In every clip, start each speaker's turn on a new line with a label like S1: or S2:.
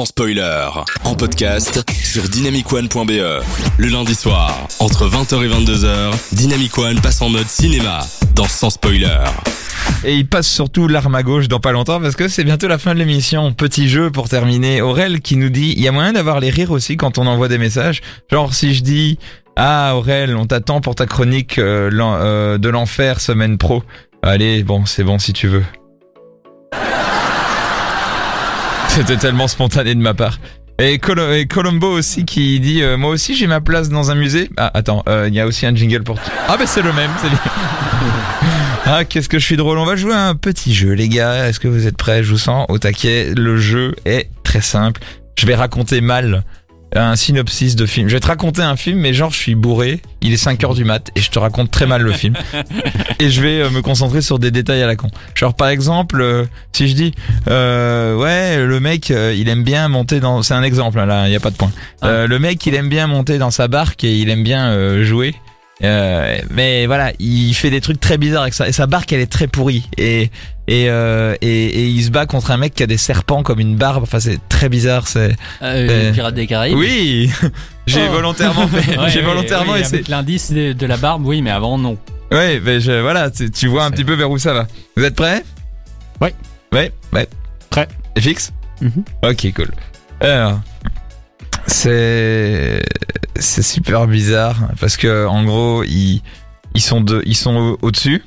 S1: sans spoiler. En podcast sur dynamicone.be. Le lundi soir, entre 20h et 22h, Dynamic One passe en mode cinéma dans Sans spoiler.
S2: Et il passe surtout l'arme à gauche dans pas longtemps parce que c'est bientôt la fin de l'émission. Petit jeu pour terminer. Aurel qui nous dit, il y a moyen d'avoir les rires aussi quand on envoie des messages. Genre si je dis, ah Aurel, on t'attend pour ta chronique euh, euh, de l'enfer semaine pro. Allez, bon, c'est bon si tu veux. C'était tellement spontané de ma part. Et, Colo- et Colombo aussi qui dit euh, moi aussi j'ai ma place dans un musée. Ah attends, euh, il y a aussi un jingle pour. Ah ben c'est le même. c'est ah qu'est-ce que je suis drôle. On va jouer à un petit jeu les gars. Est-ce que vous êtes prêts? Je vous sens au taquet. Le jeu est très simple. Je vais raconter mal un synopsis de film. Je vais te raconter un film mais genre je suis bourré. Il est 5 heures du mat et je te raconte très mal le film. et je vais euh, me concentrer sur des détails à la con. Genre par exemple, euh, si je dis euh, ouais, le mec euh, il aime bien monter dans c'est un exemple hein, là, il y a pas de point. Euh, le mec il aime bien monter dans sa barque et il aime bien euh, jouer. Euh, mais voilà, il fait des trucs très bizarres avec ça et sa barque elle est très pourrie et et, euh, et et il se bat contre un mec qui a des serpents comme une barbe. Enfin c'est très bizarre, c'est
S3: Euh,
S2: Euh,
S3: Pirates des Caraïbes.
S2: oui, j'ai
S3: Oh.
S2: volontairement fait,
S3: Ouais,
S2: j'ai volontairement
S3: oui,
S2: essayé.
S3: L'indice de, de la barbe, oui, mais avant, non.
S2: Ouais, mais je, voilà, tu, tu vois un petit peu vers où ça va. Vous êtes prêts?
S4: Ouais.
S2: Ouais, ouais.
S4: Prêt.
S2: Et fixe?
S4: Mhm.
S2: Ok, cool. Alors, c'est c'est super bizarre parce que en gros ils ils sont deux, ils sont au- au-dessus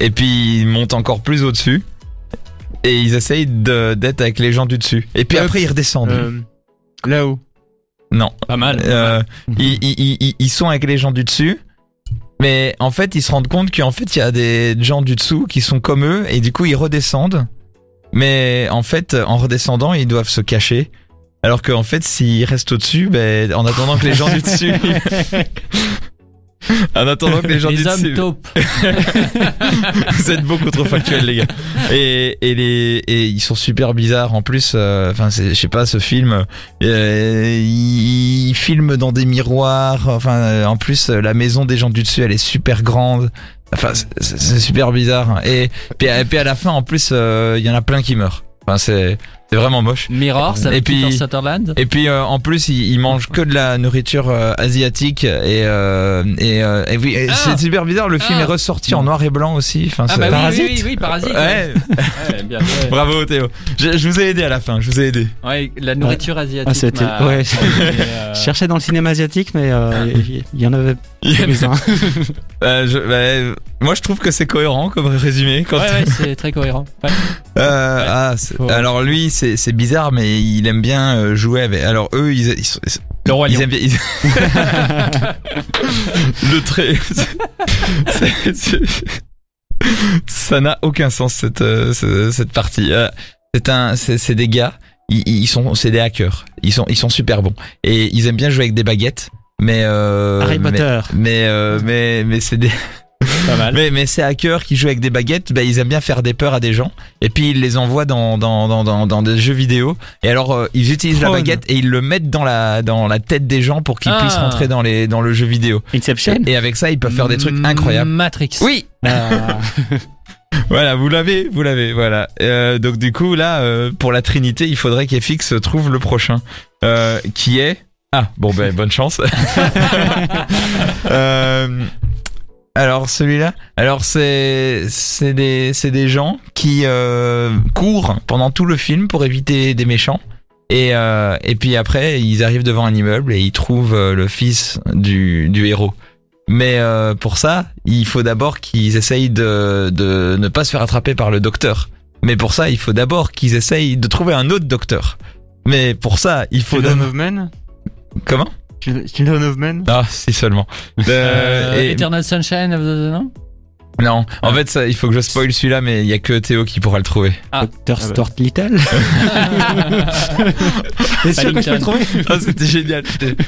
S2: et puis ils montent encore plus au-dessus et ils essayent de- d'être avec les gens du dessus et puis
S4: Hop.
S2: après ils redescendent.
S4: Euh, Là-haut.
S2: Non.
S3: Pas mal.
S2: Euh, ils, ils, ils, ils sont avec les gens du dessus. Mais en fait, ils se rendent compte qu'en fait, il y a des gens du dessous qui sont comme eux et du coup, ils redescendent. Mais en fait, en redescendant, ils doivent se cacher. Alors qu'en fait, s'ils restent au-dessus, ben, en attendant que les gens du dessus... en attendant que les gens du
S3: Les hommes
S2: dessus...
S3: taupes.
S2: Vous êtes beaucoup trop factuels, les gars. Et, et les et ils sont super bizarres en plus. euh, Enfin, je sais pas ce film. Euh, ils, ils filment dans des miroirs. Enfin, euh, en plus euh, la maison des gens du dessus, elle est super grande. Enfin, c'est- super bizarre. Et puis, et puis à la fin, en plus, il y en a plein qui meurent. Enfin, c'est c'est vraiment moche.
S3: Mirror, ça
S2: Et puis-
S3: Peter Sutherland.
S2: Et puis euh, en plus, ils mangent que de la nourriture euh, asiatique et euh, et, euh, et oui, et
S3: Ah.
S2: c'est super bizarre. Le film
S3: Ah.
S2: est ressorti en noir et blanc aussi. Enfin,
S3: Ah
S2: c'est-
S3: bah oui,
S4: Parasite
S3: oui, oui, oui, Parasite.
S2: Ouais,
S3: Ouais, bien joué.
S2: bravo Théo. Je, je vous ai aidé à la fin, je vous ai aidé.
S3: Ouais, la nourriture asiatique.
S4: Ah, c'était-
S3: m'a-
S4: ouais.
S3: m'a aidé, euh,
S4: Je cherchais dans le cinéma asiatique, mais euh, il il y, en avait.
S2: Euh, je- bah, moi, je trouve que c'est cohérent comme résumé. Quand
S3: Ouais, ouais, c'est très cohérent. Ouais.
S2: Euh, ah,
S3: Faut-
S2: alors lui, c'est bizarre, mais il aime bien euh, jouer avec. Alors eux, ils, ils, sont-
S3: Le roi
S2: ils aiment bien. ils- Le trait. Ça n'a aucun sens cette euh, ce- cette partie. C'est un, c'est c'est des gars. Ils, ils sont, c'est des hackers. Ils sont, ils sont super bons et ils aiment bien jouer avec des baguettes. Mais euh,
S4: Harry
S2: mais-
S4: Potter.
S2: Mais euh, mais mais c'est des
S3: Pas mal.
S2: mais, mais ces hackers qui jouent avec des baguettes, bah, ils aiment bien faire des peurs à des gens. Et puis ils les envoient dans, dans, dans, dans, dans des jeux vidéo. Et alors euh, ils utilisent la baguette et ils le mettent dans la, dans la tête des gens pour qu'ils
S3: Ah.
S2: puissent rentrer dans, les, dans le jeu vidéo.
S4: Inception.
S2: Et avec ça, ils peuvent faire des trucs incroyables.
S3: Matrix.
S2: Oui,
S4: Ah.
S2: voilà, vous l'avez, vous l'avez, voilà. Euh, donc du coup là, euh, pour la Trinité, il faudrait qu'FX trouve le prochain, euh, qui est ah bon ben bonne chance. Alors celui-là, alors c'est c'est des c'est des gens qui euh, courent pendant tout le film pour éviter des méchants. Et, euh, et puis après, ils arrivent devant un immeuble et ils trouvent euh, le fils du, du héros. Mais euh, pour ça, il faut d'abord qu'ils essayent de, de ne pas se faire attraper par le docteur. Mais pour ça, il faut d'abord qu'ils essayent de trouver un autre docteur. Mais pour ça, il faut...
S4: Children of Men
S2: Comment?
S4: Children of Men?
S2: Ah, si seulement.
S3: Euh,
S2: Euh, et-
S3: Eternal Sunshine of the... Non?
S2: Non, en fait, ça, il faut que je spoil celui-là, mais il y a que Théo qui pourra le trouver.
S3: Ah.
S4: Dr.
S2: bah.
S4: Stuart Little? T'es sûr que je peux le trouver?
S2: Ah, c'était génial.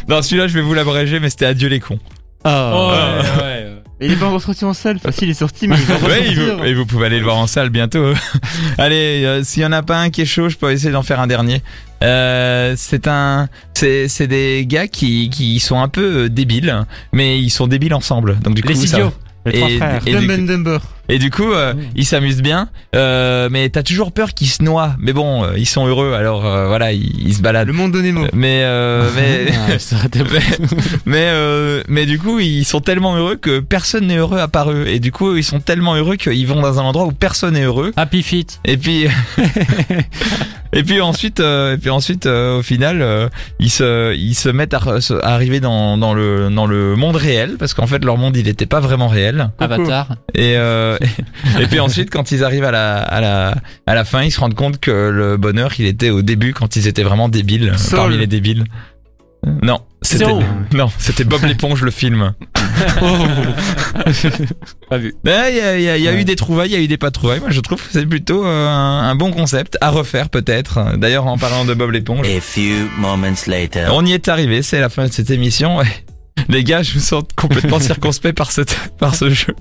S2: Non, celui-là, je vais vous l'abréger, mais c'était Adieu les cons.
S4: Ah.
S3: Oh, ouais, ouais.
S4: Il est pas encore sorti en salle. Enfin, si, il est sorti, mais il va
S2: Ouais,
S4: ressortir.
S2: vous, et vous pouvez aller le voir en salle bientôt. Allez, euh, s'il y en a pas un qui est chaud, je peux essayer d'en faire un dernier. Euh, c'est un, c'est c'est des gars qui qui sont un peu euh, débiles, mais ils sont débiles ensemble. Donc du coup,
S3: Les
S2: ça
S3: idiots.
S2: va.
S4: Les trois
S2: Et-
S4: frères.
S2: et
S4: Dumb
S2: du
S4: and Dumber.
S2: Et du coup, euh,
S3: Mmh.
S2: ils s'amusent bien. Euh, mais t'as toujours peur qu'ils se noient. Mais bon, euh, ils sont heureux, alors euh, voilà, ils, ils se baladent.
S5: Le monde de Nemo.
S2: Mais euh, mais
S3: Ah,
S2: mais euh, mais du coup, ils sont tellement heureux que personne n'est heureux à part eux. Et du coup, ils sont tellement heureux qu'ils vont dans un endroit où personne n'est heureux.
S3: Happy Feet.
S2: Et puis et puis ensuite euh, et puis ensuite euh, au final euh, ils se ils se mettent à, arriver dans dans le dans le monde réel parce qu'en fait leur monde il était pas vraiment réel
S3: Avatar.
S2: et euh, et puis ensuite quand ils arrivent à la à la à la fin ils se rendent compte que le bonheur il était au début quand ils étaient vraiment débiles euh, parmi les débiles non c'était non c'était Bob l'éponge le film
S3: Pas vu.
S2: Mais Il y a, il y a- il y a eu des trouvailles, il y a eu des pas de trouvailles. Moi, je trouve que c'est plutôt euh, un, un bon concept à refaire peut-être. D'ailleurs, en parlant de Bob l'éponge,
S6: A few moments later.
S2: on y est arrivé. C'est la fin de cette émission. Les gars, je me sens complètement circonspect par cette, par ce jeu.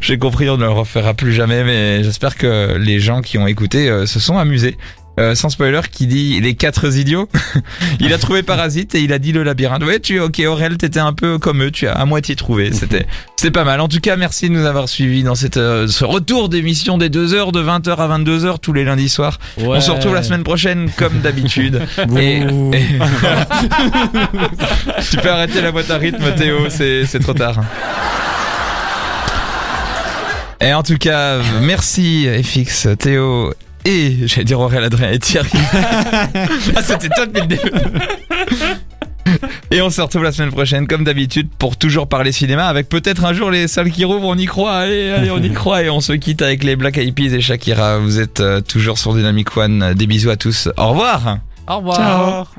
S2: J'ai compris, on ne le refera plus jamais, mais j'espère que les gens qui ont écouté euh, se sont amusés. Euh, sans spoiler, qui dit les quatre idiots. il a trouvé Parasite et il a dit le labyrinthe. Ouais, tu, ok, Aurel, t'étais un peu comme eux, tu as à moitié trouvé. C'était, c'était pas mal. En tout cas, merci de nous avoir suivis dans cette, euh, ce retour d'émission des deux heures de 20h à 22h tous les lundis soirs. On se retrouve la semaine prochaine comme d'habitude. et, et- tu peux arrêter la boîte à rythme, Théo, c'est, c'est trop tard. Et en tout cas, merci FX, Théo et j'allais dire Aurélien Adrien et Thierry. ah, c'était toi depuis le début. Et on se retrouve la semaine prochaine, comme d'habitude, pour toujours parler cinéma, avec peut-être un jour les salles qui rouvrent, on y croit, allez, allez, on y croit, et on se quitte avec les Black Eyed Peas et Shakira. Vous êtes euh, toujours sur Dynamic One. Des bisous à tous. Au revoir.
S3: Au revoir.
S4: Ciao.